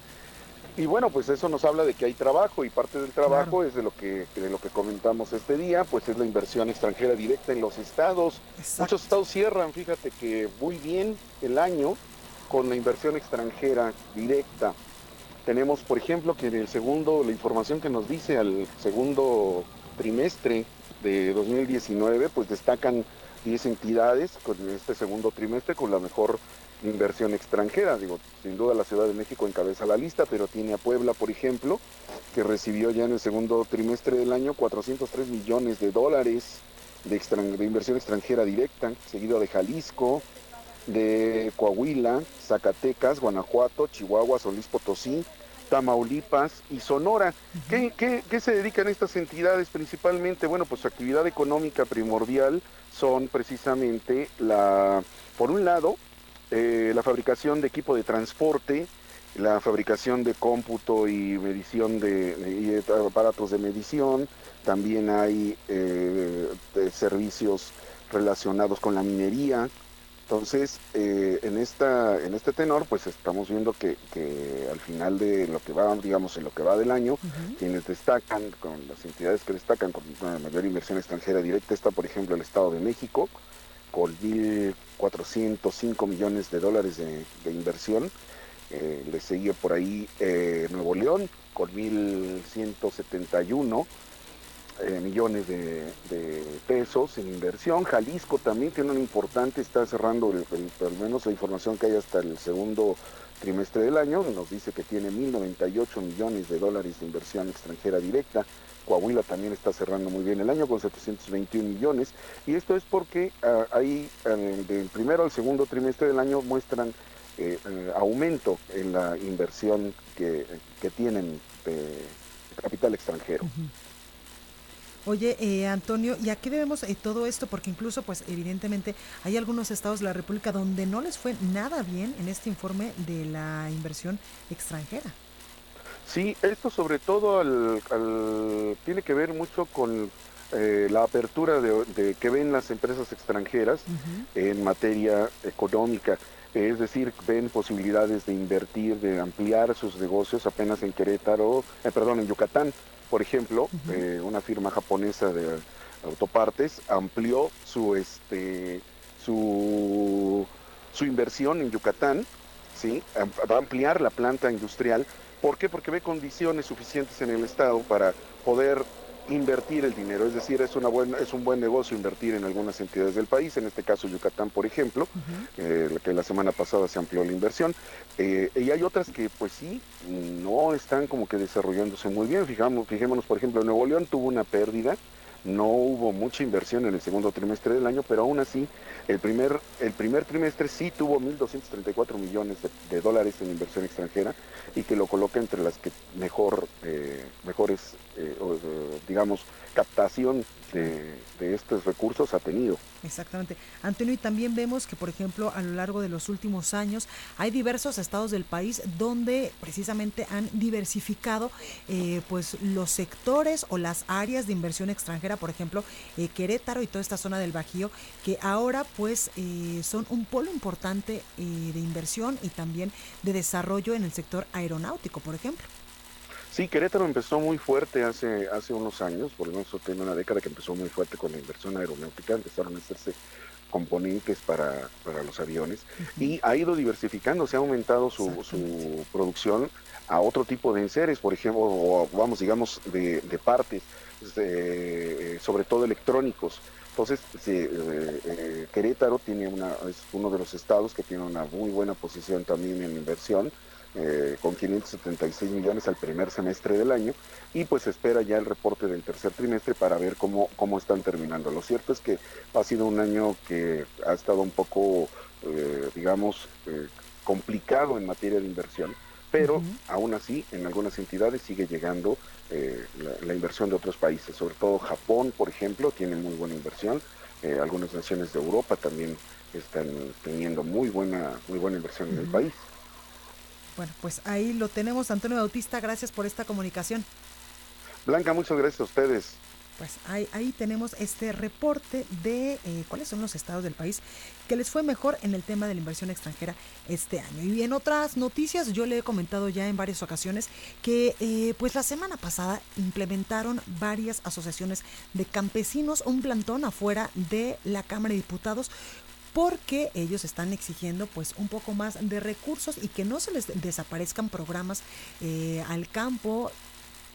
Y bueno, pues eso nos habla de que hay trabajo y parte del trabajo es de lo que de lo que comentamos este día, pues es la inversión extranjera directa en los estados. Muchos estados cierran, fíjate que muy bien el año con la inversión extranjera directa. Tenemos, por ejemplo, que en el segundo, la información que nos dice al segundo trimestre de 2019, pues destacan 10 entidades con este segundo trimestre con la mejor inversión extranjera. Digo, sin duda la Ciudad de México encabeza la lista, pero tiene a Puebla, por ejemplo, que recibió ya en el segundo trimestre del año 403 millones de dólares de, de inversión extranjera directa, seguido de Jalisco, de Coahuila, Zacatecas, Guanajuato, Chihuahua, Solís Potosí, Tamaulipas y Sonora. ¿Qué, se dedican estas entidades principalmente? Bueno, pues su actividad económica primordial son precisamente la, por un lado, eh, la fabricación de equipo de transporte, la fabricación de cómputo y medición de, aparatos de medición, también hay eh, servicios relacionados con la minería, entonces, eh, en, esta, en este tenor, pues estamos viendo que, al final de lo que va, digamos, en lo que va del año, quienes destacan, con las entidades que destacan con una mayor inversión extranjera directa, está, por ejemplo, el Estado de México, con 1.405 millones de dólares de, inversión. Eh, le sigue por ahí eh, Nuevo León, con 1.171 eh, millones de, pesos en inversión. Jalisco también tiene un importante, está cerrando al menos la información que hay hasta el segundo trimestre del año, nos dice que tiene 1.098 millones de dólares de inversión extranjera directa. Coahuila también está cerrando muy bien el año con 721 millones y esto es porque ah, ahí del primero al segundo trimestre del año muestran eh, eh, aumento en la inversión que, tienen capital extranjero. Oye, eh, Antonio, ¿y a qué debemos eh, todo esto? Porque incluso, pues evidentemente, hay algunos estados de la República donde no les fue nada bien en este informe de la inversión extranjera. Sí, esto sobre todo tiene que ver mucho con eh, la apertura de, que ven las empresas extranjeras en materia económica. Es decir, ven posibilidades de invertir, de ampliar sus negocios apenas en Querétaro, perdón, en Yucatán por ejemplo, eh, una firma japonesa de autopartes amplió su este su, su inversión en Yucatán, ¿sí? va a ampliar la planta industrial. ¿Por qué? Porque ve condiciones suficientes en el Estado para poder invertir el dinero, es decir, es, una buena, es un buen negocio invertir en algunas entidades del país, en este caso Yucatán, por ejemplo, eh, que la semana pasada se amplió la inversión, eh, y hay otras que pues sí, no están como que desarrollándose muy bien, Fijamos, fijémonos, por ejemplo, Nuevo León tuvo una pérdida, no hubo mucha inversión en el segundo trimestre del año, pero aún así el primer, el primer trimestre sí tuvo 1.234 millones de, dólares en inversión extranjera y que lo coloca entre las que mejor, eh, mejores, eh, digamos, captación de, estos recursos ha tenido. Exactamente. Antonio, y también vemos que, por ejemplo, a lo largo de los últimos años hay diversos estados del país donde precisamente han diversificado eh, pues los sectores o las áreas de inversión extranjera, por ejemplo, eh, Querétaro y toda esta zona del Bajío, que ahora pues eh, son un polo importante de inversión y también de desarrollo en el sector aeronáutico, por ejemplo. Sí, Querétaro empezó muy fuerte hace, hace unos años, por lo menos tiene una década que empezó muy fuerte con la inversión aeronáutica, empezaron a hacerse componentes para, los aviones y ha ido diversificando, se ha aumentado su, su, producción a otro tipo de enseres, por ejemplo, o vamos, digamos, de, partes. sobre todo electrónicos. Entonces, Querétaro tiene una, es uno de los estados que tiene una muy buena posición también en inversión eh, con 576 millones al primer semestre del año y pues espera ya el reporte del tercer trimestre para ver cómo, cómo están terminando. Lo cierto es que ha sido un año que ha estado un poco, eh, digamos, eh, complicado en materia de inversión, pero aún así en algunas entidades sigue llegando la, la, inversión de otros países, sobre todo Japón, por ejemplo, tiene muy buena inversión, algunas naciones de Europa también están teniendo muy buena, muy buena inversión en el país. Bueno, pues ahí lo tenemos, Antonio Bautista, gracias por esta comunicación. Blanca, muchas gracias a ustedes. Pues ahí, ahí tenemos este reporte de eh, cuáles son los estados del país que les fue mejor en el tema de la inversión extranjera este año. Y en otras noticias, yo le he comentado ya en varias ocasiones que eh, pues la semana pasada implementaron varias asociaciones de campesinos un plantón afuera de la Cámara de Diputados porque ellos están exigiendo pues un poco más de recursos y que no se les desaparezcan programas eh, al campo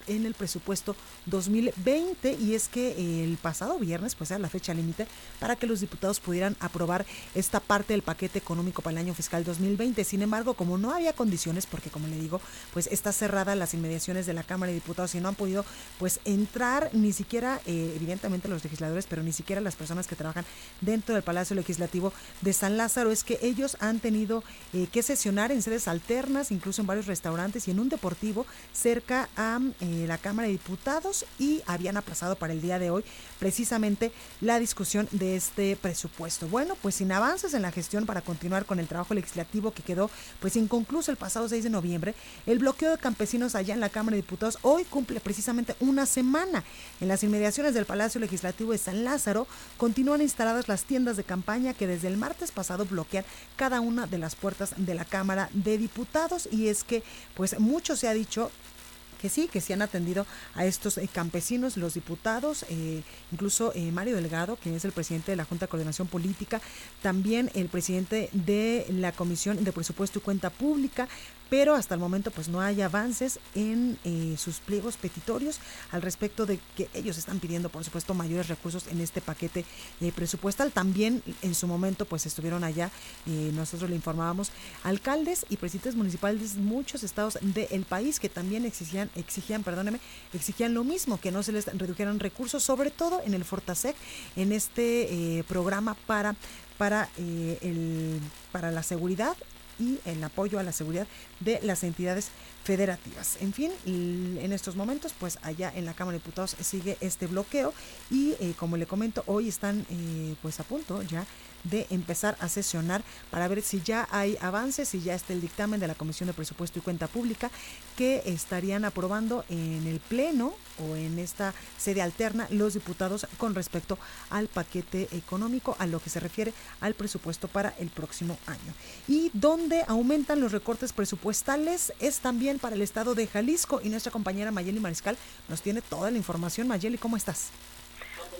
en el presupuesto 2020 y es que el pasado viernes pues era la fecha límite para que los diputados pudieran aprobar esta parte del paquete económico para el año fiscal 2020. Sin embargo, como no había condiciones, porque como le digo, pues está cerrada las inmediaciones de la Cámara de Diputados y no han podido pues entrar ni siquiera, eh, evidentemente los legisladores, pero ni siquiera las personas que trabajan dentro del Palacio Legislativo de San Lázaro, es que ellos han tenido eh, que sesionar en sedes alternas, incluso en varios restaurantes y en un deportivo cerca a... Eh, eh, la Cámara de Diputados y habían aplazado para el día de hoy precisamente la discusión de este presupuesto. Bueno, pues sin avances en la gestión para continuar con el trabajo legislativo que quedó pues inconcluso el pasado 6 de noviembre, el bloqueo de campesinos allá en la Cámara de Diputados hoy cumple precisamente una semana. En las inmediaciones del Palacio Legislativo de San Lázaro continúan instaladas las tiendas de campaña que desde el martes pasado bloquean cada una de las puertas de la Cámara de Diputados y es que pues mucho se ha dicho que sí, que se han atendido a estos eh, campesinos, los diputados, eh, incluso eh, Mario Delgado, que es el presidente de la Junta de Coordinación Política, también el presidente de la Comisión de Presupuesto y Cuenta Pública, pero hasta el momento pues no hay avances en eh, sus pliegos petitorios al respecto de que ellos están pidiendo por supuesto mayores recursos en este paquete eh, presupuestal. También en su momento pues estuvieron allá, eh, nosotros le informábamos, alcaldes y presidentes municipales de muchos estados del país que también exigían, exigían, perdóneme, exigían lo mismo, que no se les redujeran recursos, sobre todo en el Fortasec, en este programa para para el para la seguridad y el apoyo a la seguridad de las entidades federativas. En fin, en estos momentos, pues allá en la Cámara de Diputados sigue este bloqueo y eh, como le comento, hoy están eh, pues a punto ya de empezar a sesionar para ver si ya hay avances, si ya está el dictamen de la Comisión de Presupuesto y Cuenta Pública que estarían aprobando en el Pleno o en esta sede alterna los diputados con respecto al paquete económico, a lo que se refiere al presupuesto para el próximo año. Y donde aumentan los recortes presupuestales es también para el estado de Jalisco y nuestra compañera Mayeli Mariscal nos tiene toda la información. Mayeli, ¿cómo estás?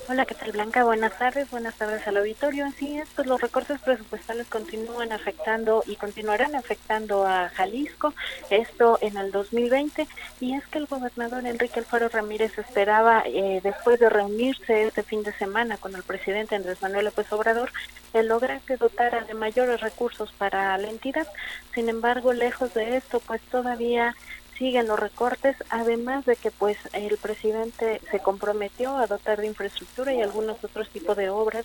Hola, ¿qué tal Blanca? Buenas tardes, buenas tardes al auditorio. Así es, pues los recortes presupuestales continúan afectando y continuarán afectando a Jalisco, esto en el 2020, y es que el gobernador Enrique Alfaro Ramírez esperaba, eh, después de reunirse este fin de semana con el presidente Andrés Manuel López Obrador, el lograr que dotara de mayores recursos para la entidad. Sin embargo, lejos de esto, pues todavía siguen los recortes, además de que pues el presidente se comprometió a dotar de infraestructura y algunos otros tipos de obras,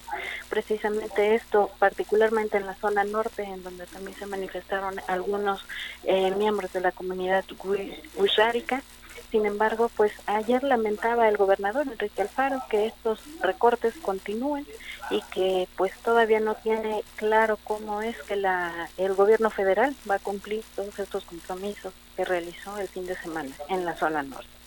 precisamente esto, particularmente en la zona norte, en donde también se manifestaron algunos eh, miembros de la comunidad wixárika, sin embargo, pues ayer lamentaba el gobernador Enrique Alfaro que estos recortes continúen y que pues todavía no tiene claro cómo es que la el gobierno federal va a cumplir todos estos compromisos realizó el fin de semana en la zona norte.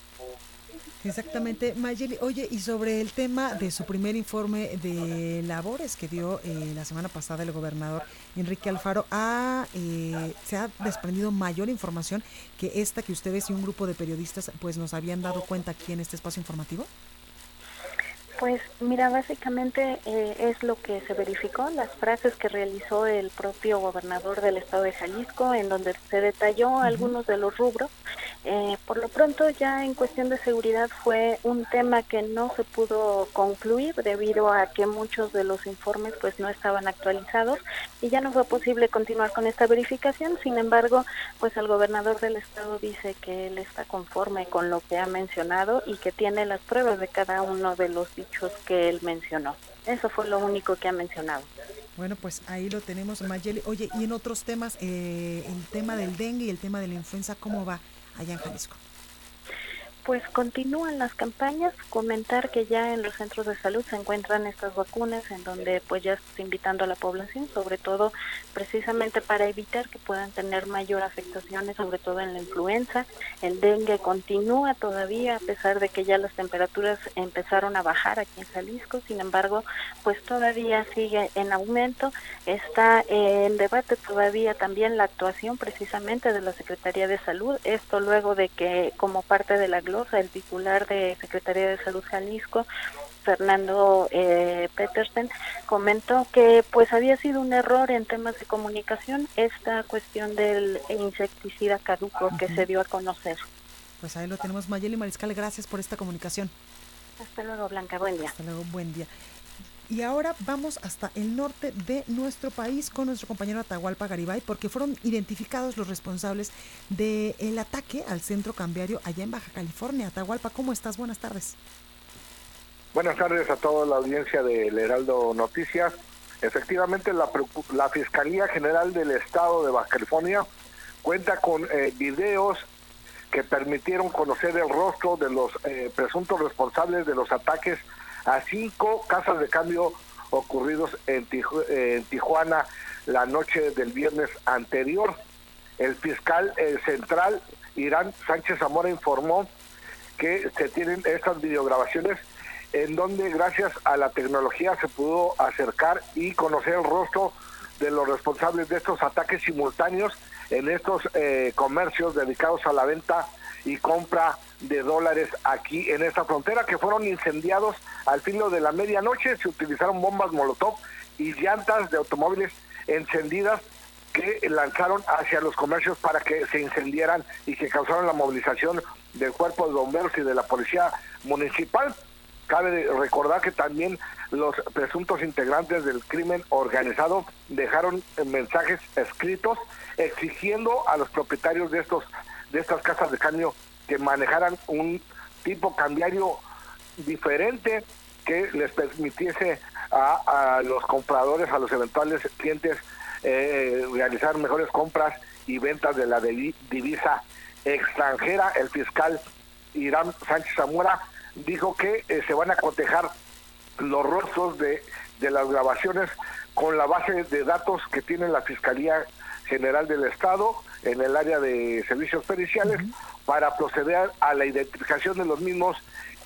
Exactamente, Mayeli. Oye, y sobre el tema de su primer informe de labores que dio eh, la semana pasada el gobernador Enrique Alfaro, ha, eh, se ha desprendido mayor información que esta que ustedes y un grupo de periodistas pues nos habían dado cuenta aquí en este espacio informativo. Pues mira, básicamente eh, es lo que se verificó, las frases que realizó el propio gobernador del estado de Jalisco, en donde se detalló algunos de los rubros Eh, por lo pronto ya en cuestión de seguridad fue un tema que no se pudo concluir debido a que muchos de los informes pues no estaban actualizados y ya no fue posible continuar con esta verificación. Sin embargo, pues el gobernador del estado dice que él está conforme con lo que ha mencionado y que tiene las pruebas de cada uno de los que él mencionó. Eso fue lo único que ha mencionado. Bueno, pues ahí lo tenemos, Mayeli. Oye, y en otros temas, eh, el tema del dengue y el tema de la influenza, ¿cómo va allá en Jalisco? Pues continúan las campañas, comentar que ya en los centros de salud se encuentran estas vacunas en donde pues ya está invitando a la población, sobre todo precisamente para evitar que puedan tener mayor afectaciones, sobre todo en la influenza. El dengue continúa todavía a pesar de que ya las temperaturas empezaron a bajar aquí en Jalisco, sin embargo, pues todavía sigue en aumento. Está en debate todavía también la actuación precisamente de la Secretaría de Salud, esto luego de que como parte de la el titular de Secretaría de Salud Jalisco, Fernando eh, Petersen, comentó que pues había sido un error en temas de comunicación esta cuestión del insecticida caduco que se dio a conocer. Pues ahí lo tenemos, Mayeli Mariscal, gracias por esta comunicación. Hasta luego, Blanca, buen día. Hasta luego, buen día. Y ahora vamos hasta el norte de nuestro país con nuestro compañero Atahualpa Garibay, porque fueron identificados los responsables del ataque al centro cambiario allá en Baja California. Atahualpa, ¿cómo estás? Buenas tardes. Buenas tardes a toda la audiencia del Heraldo Noticias. Efectivamente, la, la Fiscalía General del Estado de Baja California cuenta con eh, videos que permitieron conocer el rostro de los eh, presuntos responsables de los ataques a cinco casas de cambio ocurridos en, Tijuana la noche del viernes anterior. El fiscal central Irán Sánchez Zamora informó que se tienen estas videograbaciones en donde gracias a la tecnología se pudo acercar y conocer el rostro de los responsables de estos ataques simultáneos en estos eh, comercios dedicados a la venta y compra de dólares aquí en esta frontera que fueron incendiados al filo de la medianoche. Se utilizaron bombas Molotov y llantas de automóviles encendidas que lanzaron hacia los comercios para que se incendiaran y que causaron la movilización del cuerpo de bomberos y de la policía municipal. Cabe recordar que también los presuntos integrantes del crimen organizado dejaron mensajes escritos exigiendo a los propietarios de estos de estas casas de cambio que manejaran un tipo cambiario diferente que les permitiese a, los compradores, a los eventuales clientes, eh, realizar mejores compras y ventas de la divisa extranjera. El fiscal Irán Sánchez Zamora dijo que eh, se van a cotejar los rostros de, de las grabaciones con la base de datos que tiene la Fiscalía General del Estado en el área de servicios periciales para proceder a la identificación de los mismos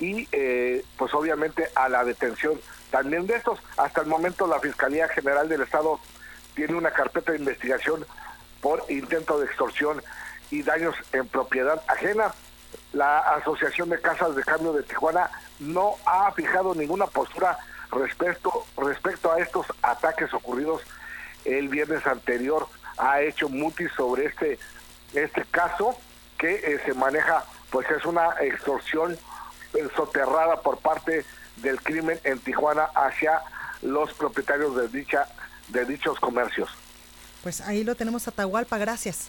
y eh, pues obviamente a la detención también de estos. Hasta el momento la Fiscalía General del Estado tiene una carpeta de investigación por intento de extorsión y daños en propiedad ajena. La Asociación de Casas de Cambio de Tijuana no ha fijado ninguna postura respecto, respecto a estos ataques ocurridos el viernes anterior ha hecho mutis sobre este este caso que eh, se maneja pues es una extorsión soterrada por parte del crimen en Tijuana hacia los propietarios de dicha de dichos comercios. Pues ahí lo tenemos Atahualpa, gracias.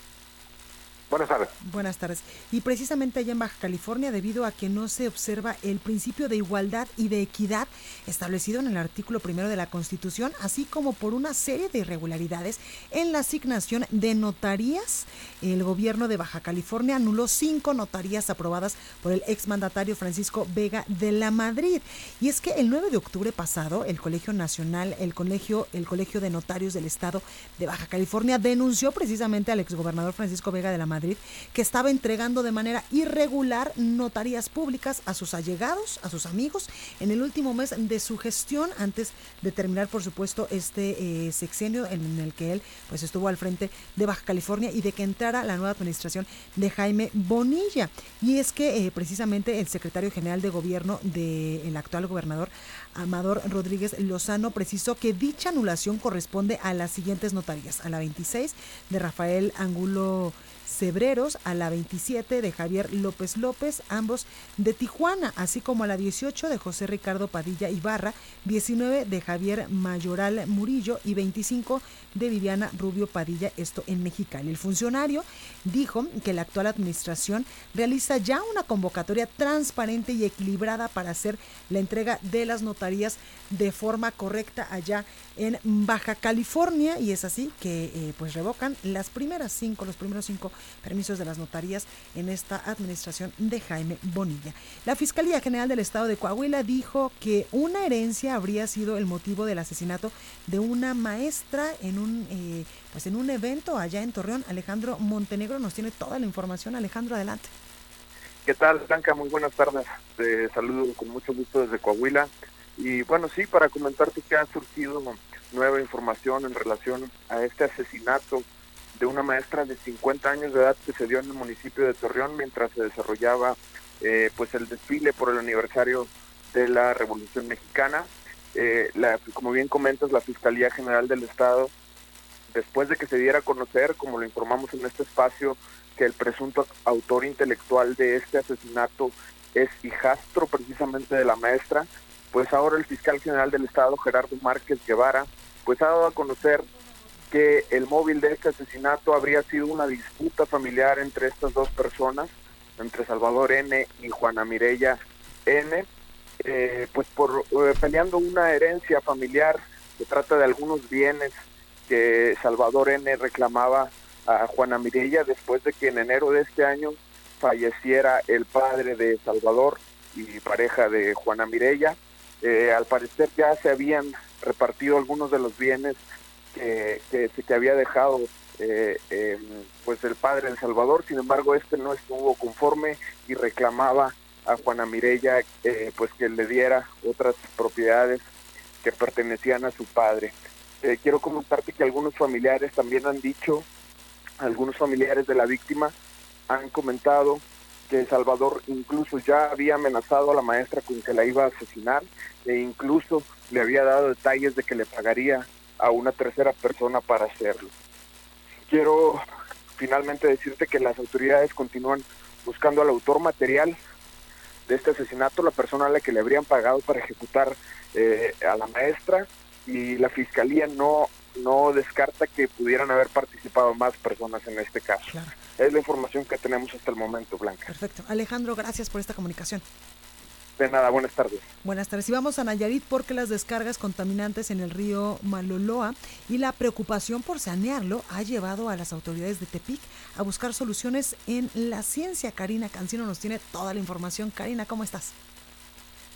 Buenas tardes. Buenas tardes. Y precisamente allá en Baja California, debido a que no se observa el principio de igualdad y de equidad establecido en el artículo primero de la Constitución, así como por una serie de irregularidades en la asignación de notarías, el gobierno de Baja California anuló cinco notarías aprobadas por el exmandatario Francisco Vega de la Madrid. Y es que el 9 de octubre pasado, el Colegio Nacional, el Colegio, el Colegio de Notarios del Estado de Baja California denunció precisamente al exgobernador Francisco Vega de la Madrid Madrid, que estaba entregando de manera irregular notarías públicas a sus allegados, a sus amigos, en el último mes de su gestión, antes de terminar, por supuesto, este eh, sexenio en el que él pues estuvo al frente de Baja California y de que entrara la nueva administración de Jaime Bonilla. Y es que eh, precisamente el secretario general de gobierno del actual gobernador, Amador Rodríguez Lozano, precisó que dicha anulación corresponde a las siguientes notarías, a la 26 de Rafael Angulo Cebreros, a la 27 de Javier López López, ambos de Tijuana, así como a la 18 de José Ricardo Padilla Ibarra, 19 de Javier Mayoral Murillo y 25 de Viviana Rubio Padilla, esto en Mexicali. El funcionario dijo que la actual administración realiza ya una convocatoria transparente y equilibrada para hacer la entrega de las notarías de forma correcta allá en Baja California y es así que eh, pues revocan las primeras cinco, los primeros cinco permisos de las notarías en esta administración de Jaime Bonilla. La Fiscalía General del Estado de Coahuila dijo que una herencia habría sido el motivo del asesinato de una maestra en un eh, pues en un evento allá en Torreón. Alejandro Montenegro nos tiene toda la información. Alejandro, adelante. ¿Qué tal, Blanca? Muy buenas tardes. Te saludo con mucho gusto desde Coahuila. Y bueno, sí, para comentarte que ha surgido nueva información en relación a este asesinato de una maestra de 50 años de edad que se dio en el municipio de Torreón mientras se desarrollaba eh, pues el desfile por el aniversario de la Revolución Mexicana. Eh, la, como bien comentas, la Fiscalía General del Estado, después de que se diera a conocer, como lo informamos en este espacio, que el presunto autor intelectual de este asesinato es hijastro precisamente de la maestra, pues ahora el fiscal general del Estado, Gerardo Márquez Guevara, pues ha dado a conocer que el móvil de este asesinato habría sido una disputa familiar entre estas dos personas, entre Salvador N y Juana Mirella N, eh, pues por eh, peleando una herencia familiar, se trata de algunos bienes que Salvador N reclamaba a Juana Mirella después de que en enero de este año falleciera el padre de Salvador y pareja de Juana Mirella. Eh, al parecer ya se habían repartido algunos de los bienes que, que, había dejado eh, em, pues el padre de Salvador, sin embargo este no estuvo conforme y reclamaba a Juana Mirella eh, pues que le diera otras propiedades que pertenecían a su padre. Eh, quiero comentarte que algunos familiares también han dicho, algunos familiares de la víctima han comentado que Salvador incluso ya había amenazado a la maestra con que la iba a asesinar e incluso le había dado detalles de que le pagaría a una tercera persona para hacerlo. Quiero finalmente decirte que las autoridades continúan buscando al autor material de este asesinato, la persona a la que le habrían pagado para ejecutar eh, a la maestra y la fiscalía no no descarta que pudieran haber participado más personas en este caso. Es la información que tenemos hasta el momento, Blanca. Perfecto. Alejandro, gracias por esta comunicación. De nada, buenas tardes. Buenas tardes. Y vamos a Nayarit porque las descargas contaminantes en el río Maloloa y la preocupación por sanearlo ha llevado a las autoridades de Tepic a buscar soluciones en la ciencia. Karina Cancino nos tiene toda la información. Karina, ¿cómo estás?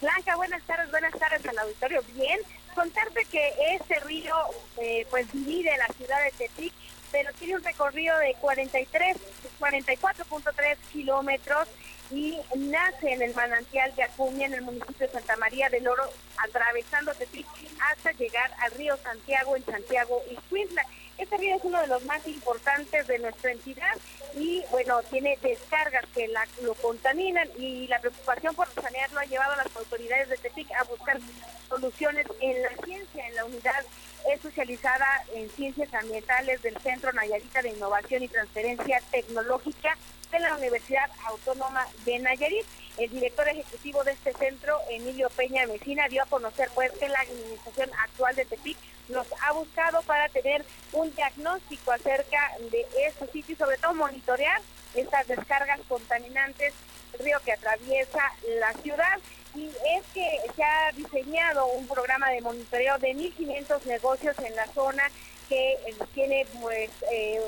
Blanca, buenas tardes, buenas tardes al auditorio. Bien, contarte que este río eh, pues divide la ciudad de Tepic, pero tiene un recorrido de 43, 44.3 kilómetros y nace en el manantial de Acuña, en el municipio de Santa María del Oro, atravesando Tepic hasta llegar al río Santiago en Santiago y Cuintla. Este río es uno de los más importantes de nuestra entidad y bueno, tiene descargas que lo contaminan y la preocupación por sanearlo ha llevado a las autoridades de Tepic a buscar soluciones en la ciencia, en la unidad especializada en ciencias ambientales del Centro Nayarita de Innovación y Transferencia Tecnológica de la Universidad Autónoma de Nayarit. El director ejecutivo de este centro, Emilio Peña Mesina, dio a conocer pues que la administración actual de Tepic nos ha buscado para tener un diagnóstico acerca de estos sitios y sobre todo monitorear estas descargas contaminantes río que atraviesa la ciudad y es que se ha diseñado un programa de monitoreo de 1.500 negocios en la zona que eh, tiene pues eh,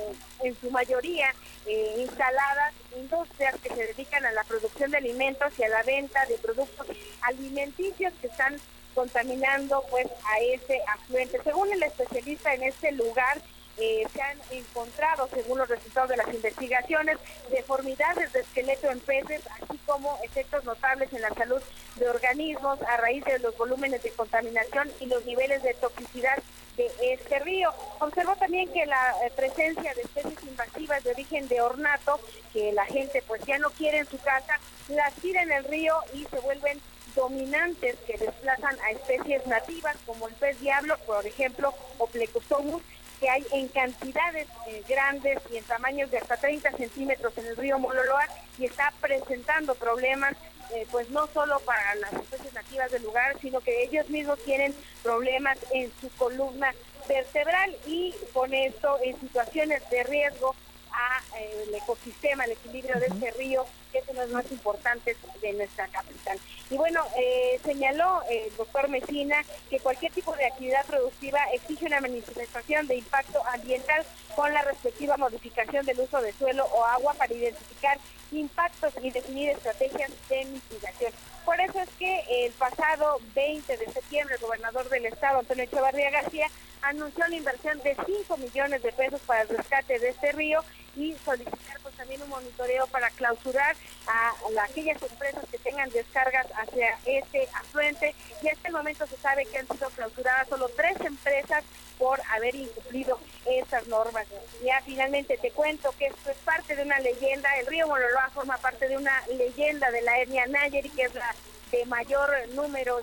en su mayoría eh, instaladas industrias que se dedican a la producción de alimentos y a la venta de productos alimenticios que están contaminando pues a ese afluente. Según el especialista en este lugar, eh, se han encontrado, según los resultados de las investigaciones, deformidades de esqueleto en peces, así como efectos notables en la salud de organismos a raíz de los volúmenes de contaminación y los niveles de toxicidad de este río. Observó también que la eh, presencia de especies invasivas de origen de ornato, que la gente pues ya no quiere en su casa, las tira en el río y se vuelven dominantes que desplazan a especies nativas como el pez diablo, por ejemplo, o Plecostomus, que hay en cantidades eh, grandes y en tamaños de hasta 30 centímetros en el río Mololoa y está presentando problemas eh, pues no solo para las especies nativas del lugar, sino que ellos mismos tienen problemas en su columna vertebral y con esto en situaciones de riesgo a eh, el ecosistema, el equilibrio de este río, que es uno de los más importantes de nuestra capital. Y bueno, eh, señaló el doctor Mesina que cualquier tipo de actividad productiva exige una manifestación de impacto ambiental con la respectiva modificación del uso de suelo o agua para identificar impactos y definir estrategias de mitigación. Por eso es que el pasado 20 de septiembre el gobernador del estado, Antonio Echevarría García, anunció la inversión de 5 millones de pesos para el rescate de este río y solicitar pues también un monitoreo para clausurar a, aquellas empresas que tengan descargas hacia este afluente y hasta el momento se sabe que han sido clausuradas solo tres empresas por haber incumplido esas normas. Ya finalmente te cuento que esto es parte de una leyenda, el río Mololoa forma parte de una leyenda de la etnia Nayeri, que es la de mayor número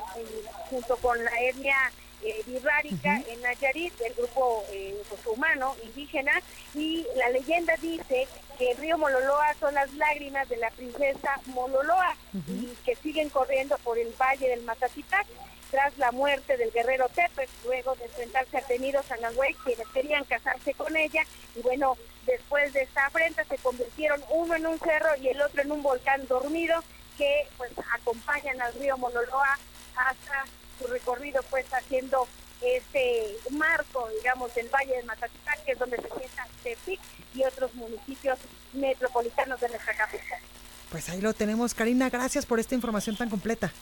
junto con la etnia eh, en Nayarit, el grupo eh, pues, humano indígena, y la leyenda dice que el río Mololoa son las lágrimas de la princesa Mololoa y que siguen corriendo por el valle del Mazatipac tras la muerte del guerrero Tepes, luego de enfrentarse a tenidos Anagüey, quienes querían casarse con ella, y bueno, después de esta afrenta se convirtieron uno en un cerro y el otro en un volcán dormido que pues acompañan al río Mololoa hasta su recorrido pues haciendo este marco, digamos, del Valle de Mazatitlán, que es donde se sienta Tepic y otros municipios metropolitanos de nuestra capital. Pues ahí lo tenemos, Karina. Gracias por esta información tan completa.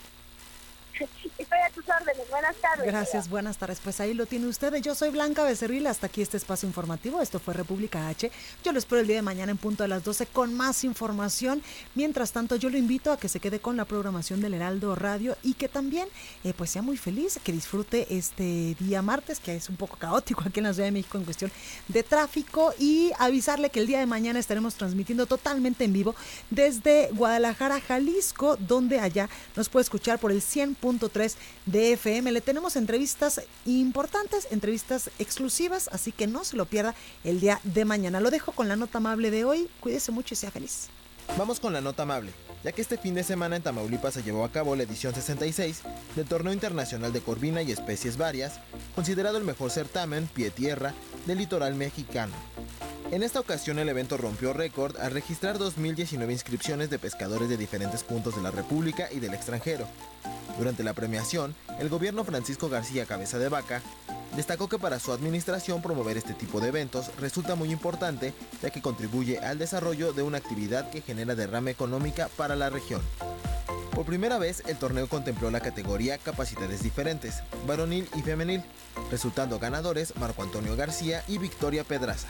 Estoy a tus órdenes. Buenas tardes. Gracias, buenas tardes. Pues ahí lo tiene usted. Yo soy Blanca Becerril. Hasta aquí este espacio informativo. Esto fue República H. Yo lo espero el día de mañana en punto a las 12 con más información. Mientras tanto, yo lo invito a que se quede con la programación del Heraldo Radio y que también eh, pues sea muy feliz, que disfrute este día martes, que es un poco caótico aquí en la Ciudad de México en cuestión de tráfico y avisarle que el día de mañana estaremos transmitiendo totalmente en vivo desde Guadalajara, Jalisco, donde allá nos puede escuchar por el 100 3 de FM. Le tenemos entrevistas importantes, entrevistas exclusivas, así que no se lo pierda el día de mañana. Lo dejo con la nota amable de hoy. Cuídese mucho y sea feliz. Vamos con la nota amable, ya que este fin de semana en Tamaulipas se llevó a cabo la edición 66 del Torneo Internacional de Corvina y Especies Varias, considerado el mejor certamen pie-tierra del litoral mexicano. En esta ocasión el evento rompió récord al registrar 2.019 inscripciones de pescadores de diferentes puntos de la República y del extranjero, durante la premiación, el gobierno Francisco García Cabeza de Vaca destacó que para su administración promover este tipo de eventos resulta muy importante ya que contribuye al desarrollo de una actividad que genera derrama económica para la región. Por primera vez, el torneo contempló la categoría Capacidades Diferentes, varonil y femenil, resultando ganadores Marco Antonio García y Victoria Pedraza.